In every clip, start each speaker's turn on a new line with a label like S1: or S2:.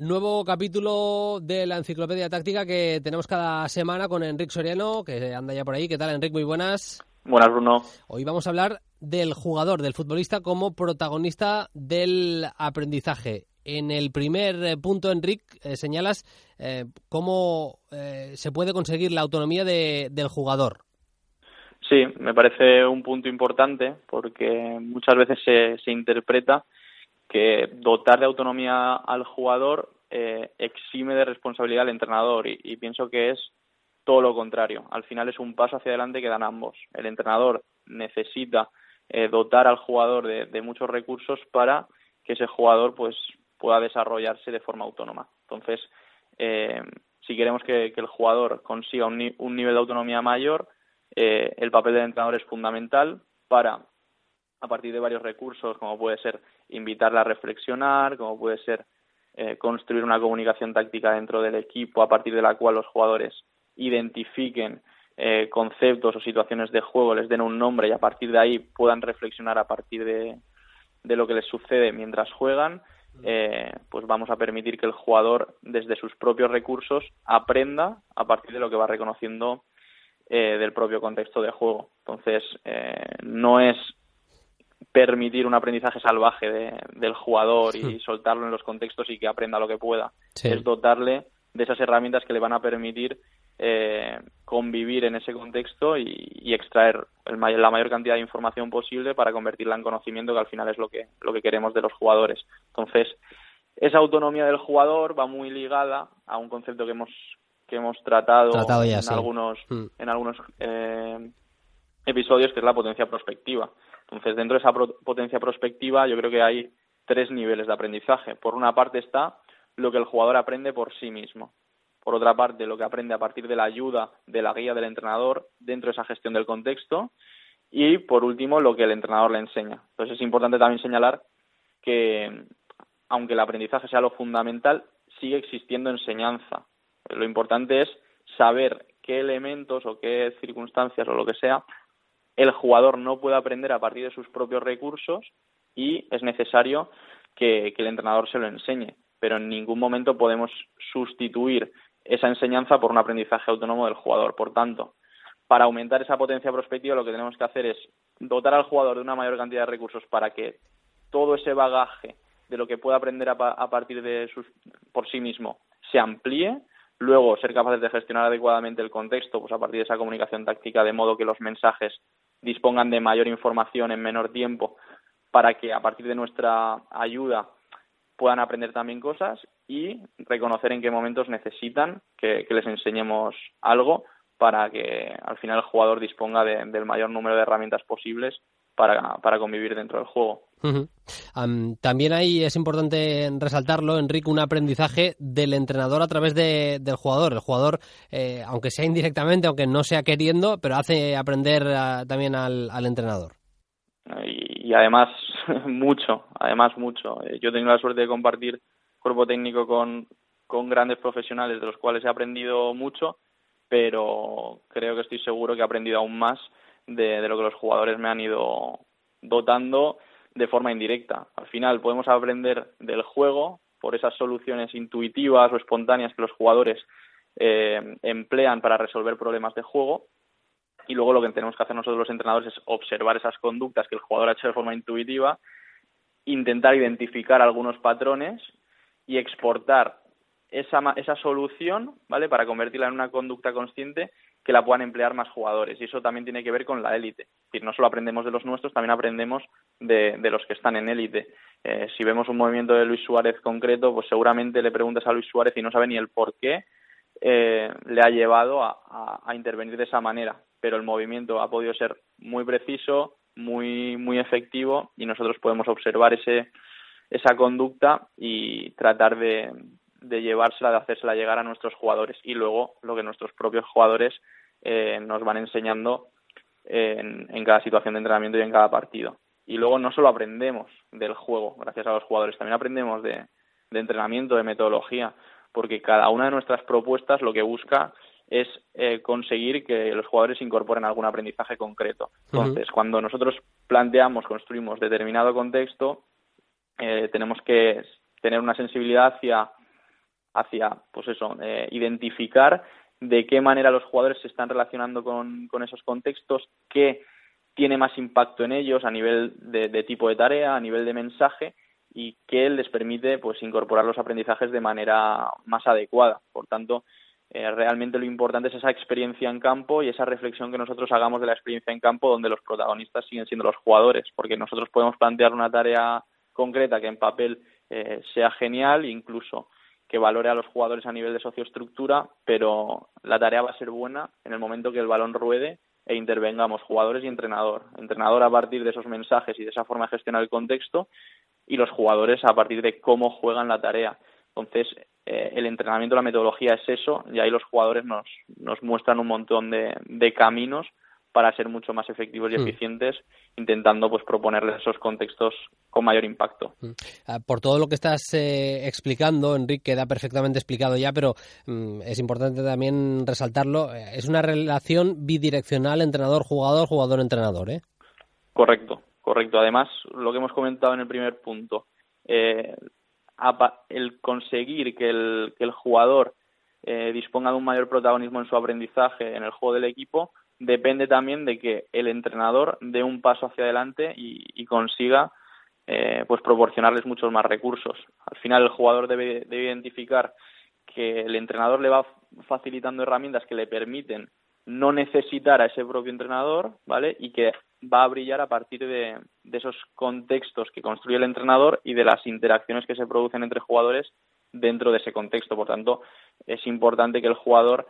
S1: Nuevo capítulo de la enciclopedia táctica que tenemos cada semana con Enrique Soriano, que anda ya por ahí. ¿Qué tal, Enrique? Muy buenas.
S2: Buenas, Bruno.
S1: Hoy vamos a hablar del jugador, del futbolista como protagonista del aprendizaje. En el primer punto, Enrique, eh, señalas eh, cómo eh, se puede conseguir la autonomía del jugador.
S2: Sí, me parece un punto importante porque muchas veces se, se interpreta que dotar de autonomía al jugador eh, exime de responsabilidad al entrenador y, pienso que es todo lo contrario. Al final es un paso hacia adelante que dan ambos. El entrenador necesita eh, dotar al jugador de, muchos recursos para que ese jugador pues pueda desarrollarse de forma autónoma. Entonces, eh, si queremos que, el jugador consiga un, nivel de autonomía mayor, el papel del entrenador es fundamental para a partir de varios recursos, como puede ser invitarla a reflexionar, como puede ser eh, construir una comunicación táctica dentro del equipo a partir de la cual los jugadores identifiquen eh, conceptos o situaciones de juego, les den un nombre y a partir de ahí puedan reflexionar a partir de, de lo que les sucede mientras juegan, eh, pues vamos a permitir que el jugador desde sus propios recursos aprenda a partir de lo que va reconociendo del propio contexto de juego. Entonces, no es permitir un aprendizaje salvaje del jugador y hmm. soltarlo en los contextos y que aprenda lo que pueda. Es dotarle de esas herramientas que le van a permitir eh, convivir en ese contexto y, extraer la mayor cantidad de información posible para convertirla en conocimiento, que al final es lo que, lo que queremos de los jugadores. Entonces, esa autonomía del jugador va muy ligada a un concepto que hemos que hemos tratado, en, algunos, hmm. en algunos eh, episodios, que es la potencia prospectiva. Entonces, dentro de esa potencia prospectiva, yo creo que hay tres niveles de aprendizaje. Por una parte está lo que el jugador aprende por sí mismo. Por otra parte, lo que aprende a partir de la ayuda, de la guía del entrenador dentro de esa gestión del contexto. Y, por último, lo que el entrenador le enseña. Entonces, es importante también señalar que, aunque el aprendizaje sea lo fundamental, sigue existiendo enseñanza. Lo importante es saber qué elementos o qué circunstancias o lo que sea el jugador no puede aprender a partir de sus propios recursos y es necesario que, el entrenador se lo enseñe. Pero en ningún momento podemos sustituir esa enseñanza por un aprendizaje autónomo del jugador. Por tanto, para aumentar esa potencia prospectiva lo que tenemos que hacer es dotar al jugador de una mayor cantidad de recursos para que todo ese bagaje de lo que pueda aprender a, a partir de sus, por sí mismo se amplíe, luego ser capaces de gestionar adecuadamente el contexto, pues a partir de esa comunicación táctica, de modo que los mensajes dispongan de mayor información en menor tiempo para que a partir de nuestra ayuda puedan aprender también cosas y reconocer en qué momentos necesitan que, les enseñemos algo para que al final el jugador disponga del mayor número de herramientas posibles para, convivir dentro del juego.
S1: también ahí es importante resaltarlo, Enrique, un aprendizaje del entrenador a través del jugador. El jugador, eh, aunque sea indirectamente, aunque no sea queriendo, pero hace aprender también al, entrenador.
S2: Y, además, mucho, además mucho. Eh, yo tengo la suerte de compartir cuerpo técnico con, con grandes profesionales de los cuales he aprendido mucho, pero creo que estoy seguro que he aprendido aún más de, lo que los jugadores me han ido dotando de forma indirecta. Al final podemos aprender del juego por esas soluciones intuitivas o espontáneas que los jugadores eh, emplean para resolver problemas de juego y luego lo que tenemos que hacer nosotros los entrenadores es observar esas conductas que el jugador ha hecho de forma intuitiva, intentar identificar algunos patrones y exportar esa, esa solución, ¿vale? Para convertirla en una conducta consciente que la puedan emplear más jugadores. Y eso también tiene que ver con la élite. Decir, no solo aprendemos de los nuestros, también aprendemos de, los que están en élite. Eh, si vemos un movimiento de Luis Suárez concreto, pues seguramente le preguntas a Luis Suárez y no sabe ni el por qué eh, le ha llevado a, intervenir de esa manera. Pero el movimiento ha podido ser muy preciso, muy, muy efectivo y nosotros podemos observar ese, esa conducta y tratar de, de llevársela, de hacérsela llegar a nuestros jugadores y luego lo que nuestros propios jugadores eh, nos van enseñando en, en, cada situación de entrenamiento y en cada partido. Y luego no solo aprendemos del juego, gracias a los jugadores, también aprendemos de, de entrenamiento, de metodología, porque cada una de nuestras propuestas lo que busca es eh, conseguir que los jugadores incorporen algún aprendizaje concreto. Entonces, cuando nosotros planteamos, construimos determinado contexto, eh, tenemos que tener una sensibilidad hacia hacia, pues eso, eh, identificar de qué manera los jugadores se están relacionando con, con esos contextos, qué tiene más impacto en ellos a nivel de, tipo de tarea, a nivel de mensaje y que les permite pues incorporar los aprendizajes de manera más adecuada. Por tanto, eh, realmente lo importante es esa experiencia en campo y esa reflexión que nosotros hagamos de la experiencia en campo donde los protagonistas siguen siendo los jugadores, porque nosotros podemos plantear una tarea concreta que en papel eh, sea genial, incluso que valore a los jugadores a nivel de socioestructura, pero la tarea va a ser buena en el momento que el balón ruede e intervengamos jugadores y entrenador. Entrenador a partir de esos mensajes y de esa forma de gestionar el contexto y los jugadores a partir de cómo juegan la tarea. Entonces, eh, el entrenamiento, la metodología es eso y ahí los jugadores nos, nos muestran un montón de, de caminos para ser mucho más efectivos y hmm. eficientes, intentando pues proponerles esos contextos con mayor impacto. Hmm.
S1: Ah, por todo lo que estás eh, explicando, Enrique, queda perfectamente explicado ya, pero mm, es importante también resaltarlo. Eh, es una relación bidireccional entrenador-jugador, jugador-entrenador, ¿eh?
S2: Correcto, correcto. Además, lo que hemos comentado en el primer punto, eh, el conseguir que el, que el jugador disponga de un mayor protagonismo en su aprendizaje en el juego del equipo, depende también de que el entrenador dé un paso hacia adelante y, consiga eh, pues proporcionarles muchos más recursos. Al final el jugador debe, identificar que el entrenador le va facilitando herramientas que le permiten no necesitar a ese propio entrenador, ¿vale? Y que va a brillar a partir de, esos contextos que construye el entrenador y de las interacciones que se producen entre jugadores dentro de ese contexto. Por tanto, es importante que el jugador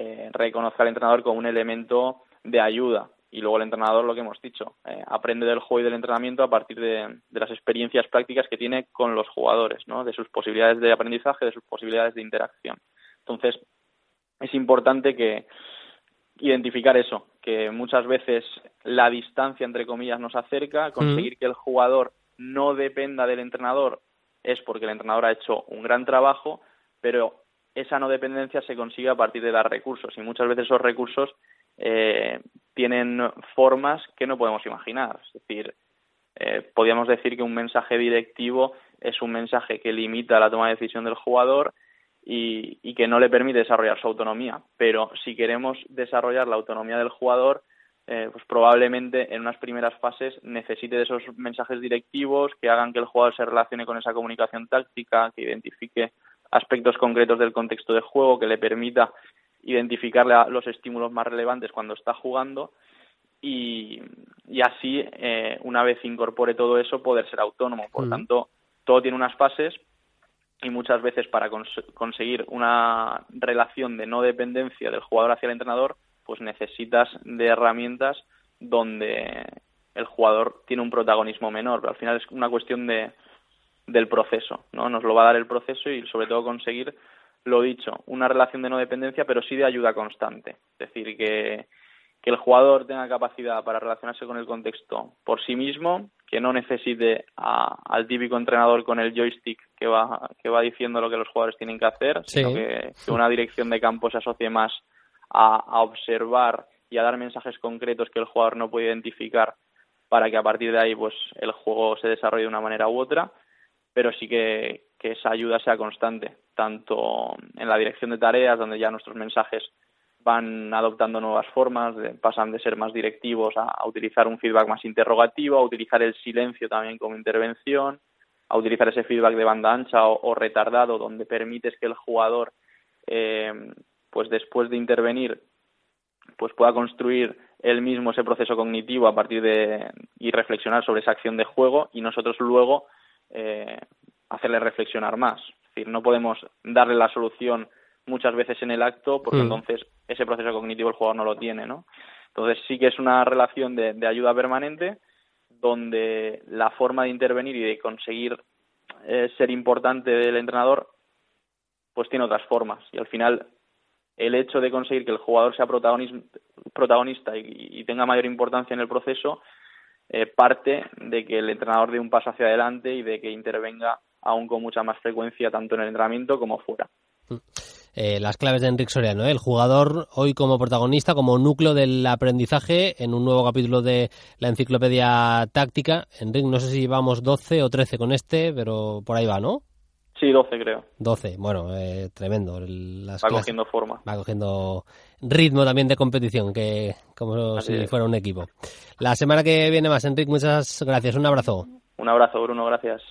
S2: eh, reconozca al entrenador como un elemento de ayuda. Y luego el entrenador, lo que hemos dicho, eh, aprende del juego y del entrenamiento a partir de, las experiencias prácticas que tiene con los jugadores, ¿no? de sus posibilidades de aprendizaje, de sus posibilidades de interacción. Entonces, es importante que identificar eso, que muchas veces la distancia, entre comillas, nos acerca, conseguir que el jugador no dependa del entrenador es porque el entrenador ha hecho un gran trabajo, pero esa no dependencia se consigue a partir de dar recursos y muchas veces esos recursos eh, tienen formas que no podemos imaginar. Es decir, eh, podríamos decir que un mensaje directivo es un mensaje que limita la toma de decisión del jugador y, y, que no le permite desarrollar su autonomía. Pero si queremos desarrollar la autonomía del jugador, eh, pues probablemente en unas primeras fases necesite de esos mensajes directivos que hagan que el jugador se relacione con esa comunicación táctica, que identifique aspectos concretos del contexto de juego que le permita identificar los estímulos más relevantes cuando está jugando y, así, eh, una vez incorpore todo eso, poder ser autónomo. Por mm. tanto, todo tiene unas fases y muchas veces para conseguir una relación de no dependencia del jugador hacia el entrenador, pues necesitas de herramientas donde el jugador tiene un protagonismo menor. Pero al final es una cuestión de, del proceso, ¿no? Nos lo va a dar el proceso y sobre todo conseguir, lo dicho, una relación de no dependencia, pero sí de ayuda constante. Es decir, que, que el jugador tenga capacidad para relacionarse con el contexto por sí mismo, que no necesite al típico entrenador con el joystick que va, que va diciendo lo que los jugadores tienen que hacer, sino que, una dirección de campo se asocie más a, a observar y a dar mensajes concretos que el jugador no puede identificar para que a partir de ahí pues el juego se desarrolle de una manera u otra pero sí que, esa ayuda sea constante, tanto en la dirección de tareas, donde ya nuestros mensajes van adoptando nuevas formas, pasan de ser más directivos a, utilizar un feedback más interrogativo, a utilizar el silencio también como intervención, a utilizar ese feedback de banda ancha o, retardado, donde permites que el jugador, eh, pues después de intervenir, pues pueda construir él mismo ese proceso cognitivo a partir de y reflexionar sobre esa acción de juego y nosotros luego eh, hacerle reflexionar más. Es decir, no podemos darle la solución muchas veces en el acto porque mm. entonces ese proceso cognitivo el jugador no lo tiene, ¿no? Entonces sí que es una relación de, ayuda permanente donde la forma de intervenir y de conseguir eh, ser importante del entrenador pues tiene otras formas y al final el hecho de conseguir que el jugador sea protagonista y tenga mayor importancia en el proceso eh, parte de que el entrenador dé un paso hacia adelante y de que intervenga aún con mucha más frecuencia tanto en el entrenamiento como fuera.
S1: Mm. Eh, las claves de Enrique Soriano, ¿eh? el jugador hoy como protagonista, como núcleo del aprendizaje en un nuevo capítulo de la enciclopedia táctica. Enrique, no sé si vamos 12 o 13 con este, pero por ahí va, ¿no?
S2: Sí, 12 creo.
S1: 12, bueno, eh, tremendo.
S2: Las va cogiendo forma.
S1: Va cogiendo ritmo también de competición, que como si fuera un equipo. La semana que viene más, Enrique, muchas gracias. Un abrazo.
S2: Un abrazo, Bruno, gracias.